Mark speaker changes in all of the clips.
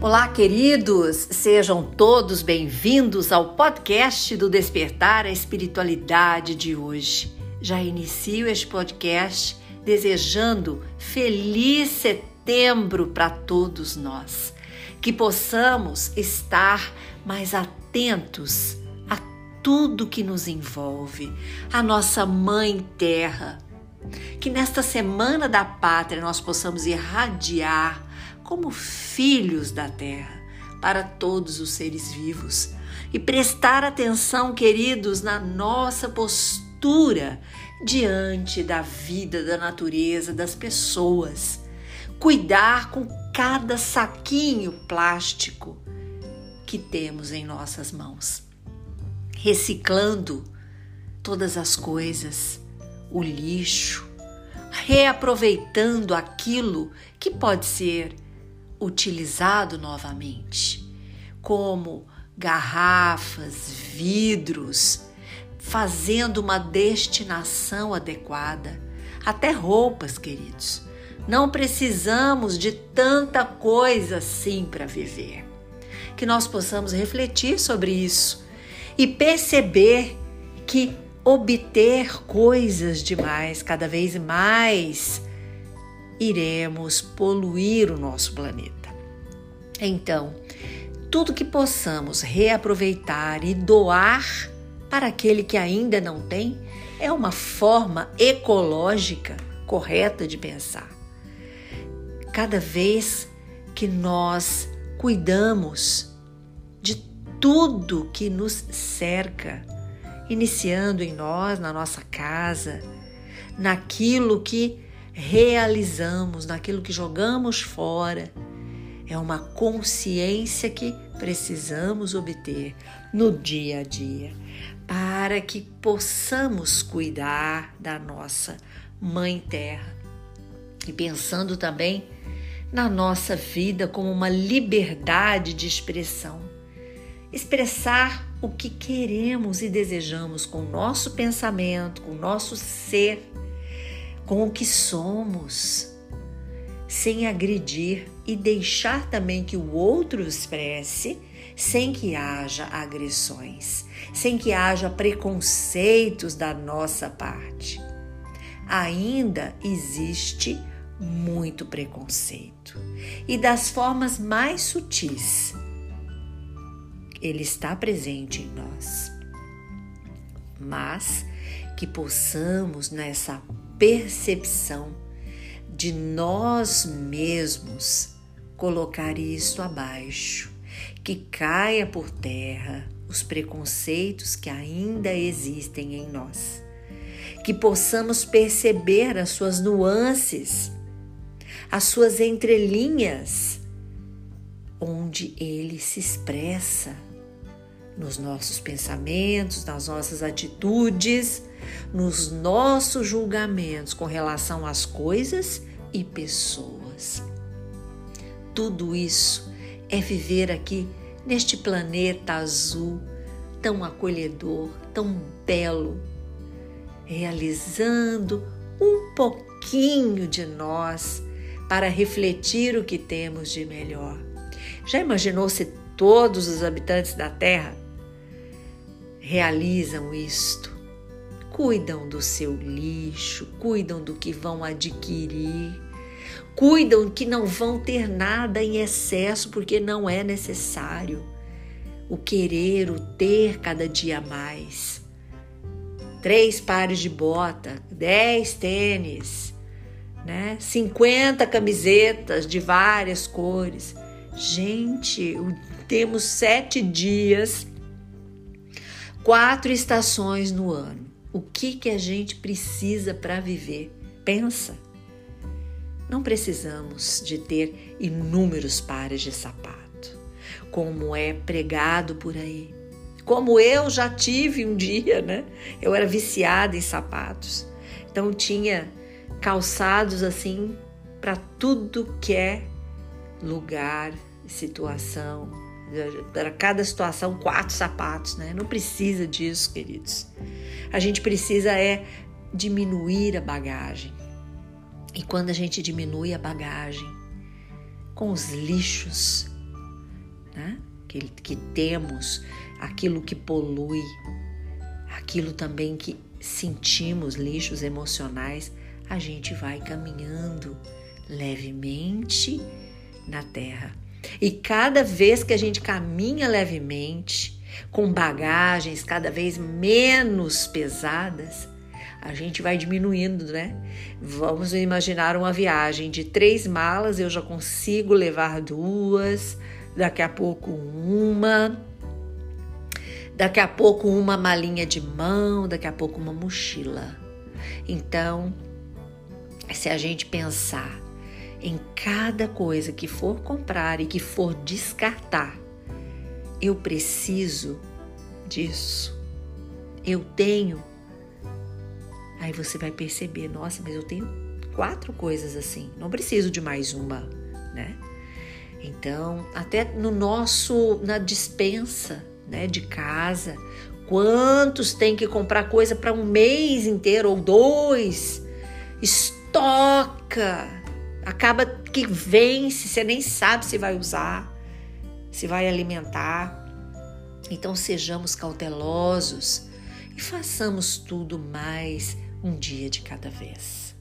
Speaker 1: Olá, queridos! Sejam todos bem-vindos ao podcast do Despertar a Espiritualidade de hoje. Já inicio este podcast desejando feliz setembro para todos nós. Que possamos estar mais atentos a tudo que nos envolve, a nossa Mãe Terra. Que nesta Semana da Pátria nós possamos irradiar como filhos da terra para todos os seres vivos e prestar atenção, queridos, na nossa postura diante da vida, da natureza, das pessoas. Cuidar com cada saquinho plástico que temos em nossas mãos. Reciclando todas as coisas, o lixo, reaproveitando aquilo que pode ser utilizado novamente, como garrafas, vidros, fazendo uma destinação adequada, até roupas, queridos. Não precisamos de tanta coisa assim para viver. Que nós possamos refletir sobre isso e perceber que obter coisas demais, cada vez mais iremos poluir o nosso planeta. Então, tudo que possamos reaproveitar e doar para aquele que ainda não tem é uma forma ecológica correta de pensar. Cada vez que nós cuidamos de tudo que nos cerca, iniciando em nós, na nossa casa, naquilo que realizamos, naquilo que jogamos fora. É uma consciência que precisamos obter no dia a dia para que possamos cuidar da nossa Mãe Terra. E pensando também na nossa vida como uma liberdade de expressão. Expressar o que queremos e desejamos com o nosso pensamento, com o nosso ser com o que somos, sem agredir e deixar também que o outro expresse, sem que haja agressões, sem que haja preconceitos da nossa parte. Ainda existe muito preconceito e das formas mais sutis. Ele está presente em nós. Mas que possamos nessa percepção de nós mesmos colocar isto abaixo, que caia por terra os preconceitos que ainda existem em nós, que possamos perceber as suas nuances, as suas entrelinhas, onde ele se expressa nos nossos pensamentos, nas nossas atitudes, nos nossos julgamentos com relação às coisas e pessoas. Tudo isso é viver aqui neste planeta azul tão acolhedor, tão belo, realizando um pouquinho de nós para refletir o que temos de melhor. Já imaginou se todos os habitantes da Terra realizam isto. Cuidam do seu lixo, cuidam do que vão adquirir, cuidam que não vão ter nada em excesso porque não é necessário. O querer, o ter cada dia mais. Três pares de bota, dez tênis, né? 50 camisetas de várias cores. Gente, temos sete dias quatro estações no ano. O que que a gente precisa para viver? Pensa. Não precisamos de ter inúmeros pares de sapato, como é pregado por aí. Como eu já tive um dia, né? Eu era viciada em sapatos. Então tinha calçados assim para tudo que é lugar, situação, para cada situação quatro sapatos, né? Não precisa disso, queridos. A gente precisa é diminuir a bagagem. E quando a gente diminui a bagagem com os lixos, né? que, que temos, aquilo que polui, aquilo também que sentimos, lixos emocionais, a gente vai caminhando levemente na terra. E cada vez que a gente caminha levemente, com bagagens cada vez menos pesadas, a gente vai diminuindo, né? Vamos imaginar uma viagem de três malas, eu já consigo levar duas, daqui a pouco uma, daqui a pouco uma malinha de mão, daqui a pouco uma mochila. Então, se a gente pensar em cada coisa que for comprar e que for descartar, eu preciso disso. Eu tenho. Aí você vai perceber, nossa, mas eu tenho quatro coisas assim, não preciso de mais uma, né? Então, até no nosso na dispensa, né, de casa, quantos tem que comprar coisa para um mês inteiro ou dois? Estoca, acaba que vence, você nem sabe se vai usar, se vai alimentar. Então sejamos cautelosos e façamos tudo mais um dia de cada vez,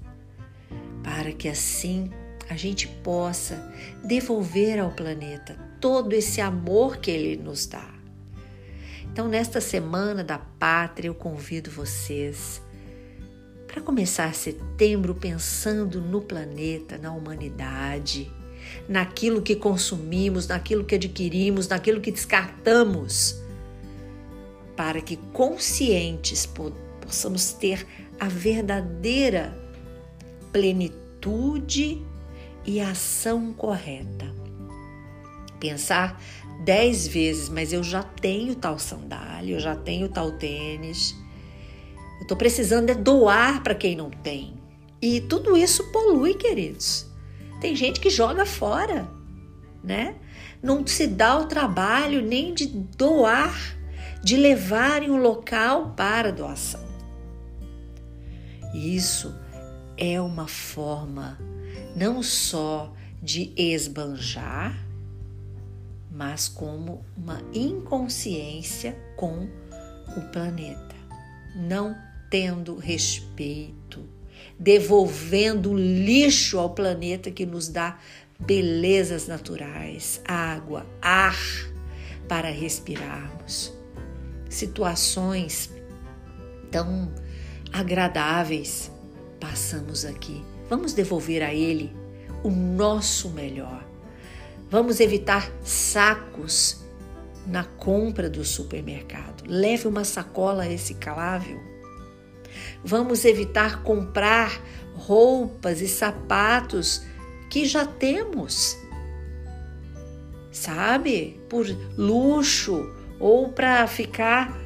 Speaker 1: para que assim a gente possa devolver ao planeta todo esse amor que ele nos dá. Então, nesta semana da pátria, eu convido vocês para começar setembro pensando no planeta, na humanidade, naquilo que consumimos, naquilo que adquirimos, naquilo que descartamos, para que conscientes possamos ter a verdadeira plenitude e ação correta. Pensar dez vezes, mas eu já tenho tal sandália, eu já tenho tal tênis eu estou precisando é doar para quem não tem. E tudo isso polui, queridos. Tem gente que joga fora, né? Não se dá o trabalho nem de doar, de levar em um local para doação. Isso é uma forma não só de esbanjar, mas como uma inconsciência com o planeta. Não tendo respeito, devolvendo lixo ao planeta que nos dá belezas naturais, água, ar para respirarmos. Situações tão agradáveis passamos aqui. Vamos devolver a Ele o nosso melhor. Vamos evitar sacos na compra do supermercado. Leve uma sacola reciclável Vamos evitar comprar roupas e sapatos que já temos, sabe? Por luxo ou para ficar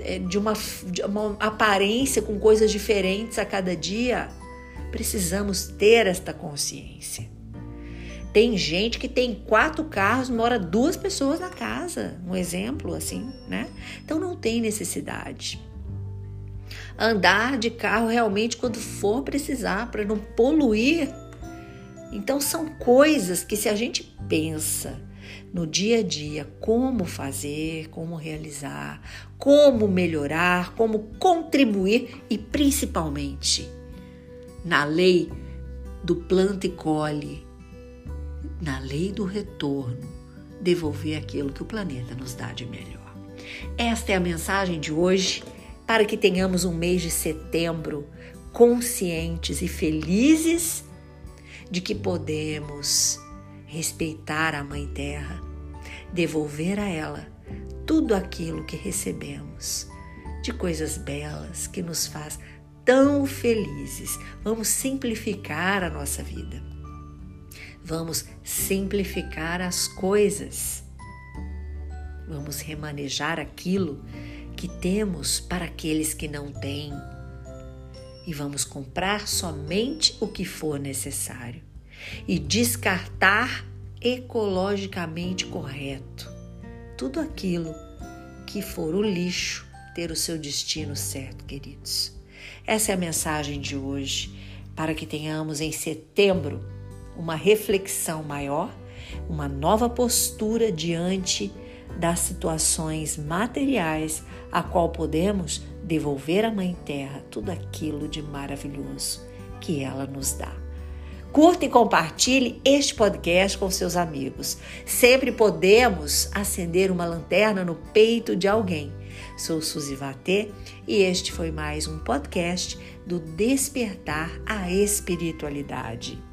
Speaker 1: eh, de uma, de uma aparência com coisas diferentes a cada dia. Precisamos ter esta consciência. Tem gente que tem quatro carros, mora duas pessoas na casa, um exemplo assim, né? Então não tem necessidade andar de carro realmente quando for precisar, para não poluir. Então, são coisas que, se a gente pensa no dia a dia como fazer, como realizar, como melhorar, como contribuir e principalmente na lei do planta e colhe, na lei do retorno, devolver aquilo que o planeta nos dá de melhor. Esta é a mensagem de hoje para que tenhamos um mês de setembro conscientes e felizes de que podemos respeitar a Mãe Terra, devolver a ela tudo aquilo que recebemos de coisas belas que nos faz tão felizes. Vamos simplificar a nossa vida. Vamos simplificar as coisas. Vamos remanejar aquilo que temos para aqueles que não têm. E vamos comprar somente o que for necessário. E descartar ecologicamente correto. Tudo aquilo que for o lixo ter o seu destino certo, queridos. Essa é a mensagem de hoje para que tenhamos em setembro uma reflexão maior uma nova postura diante das situações materiais a qual podemos devolver à Mãe Terra tudo aquilo de maravilhoso que ela nos dá. Curta e compartilhe este podcast com seus amigos. Sempre podemos acender uma lanterna no peito de alguém. Sou Suzy Vatê e este foi mais um podcast do Despertar a Espiritualidade.